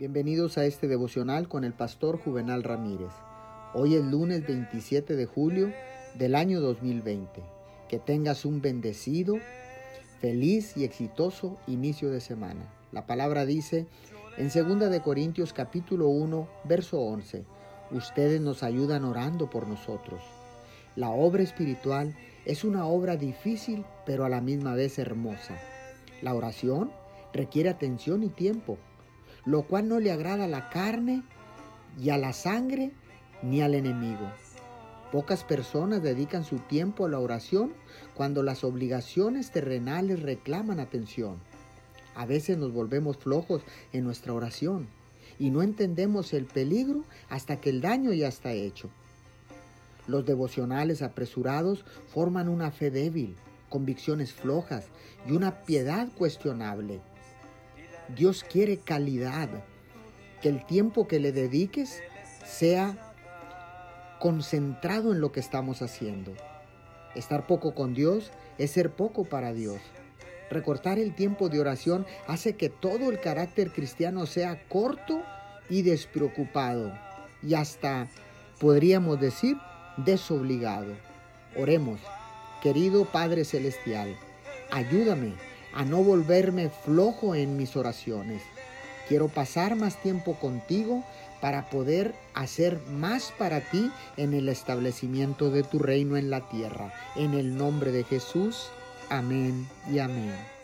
Bienvenidos a este devocional con el pastor Juvenal Ramírez. Hoy es lunes 27 de julio del año 2020. Que tengas un bendecido, feliz y exitoso inicio de semana. La palabra dice en 2 de Corintios capítulo 1, verso 11, ustedes nos ayudan orando por nosotros. La obra espiritual es una obra difícil, pero a la misma vez hermosa. La oración requiere atención y tiempo lo cual no le agrada a la carne y a la sangre ni al enemigo. Pocas personas dedican su tiempo a la oración cuando las obligaciones terrenales reclaman atención. A veces nos volvemos flojos en nuestra oración y no entendemos el peligro hasta que el daño ya está hecho. Los devocionales apresurados forman una fe débil, convicciones flojas y una piedad cuestionable. Dios quiere calidad, que el tiempo que le dediques sea concentrado en lo que estamos haciendo. Estar poco con Dios es ser poco para Dios. Recortar el tiempo de oración hace que todo el carácter cristiano sea corto y despreocupado y hasta, podríamos decir, desobligado. Oremos, querido Padre Celestial, ayúdame a no volverme flojo en mis oraciones. Quiero pasar más tiempo contigo para poder hacer más para ti en el establecimiento de tu reino en la tierra. En el nombre de Jesús, amén y amén.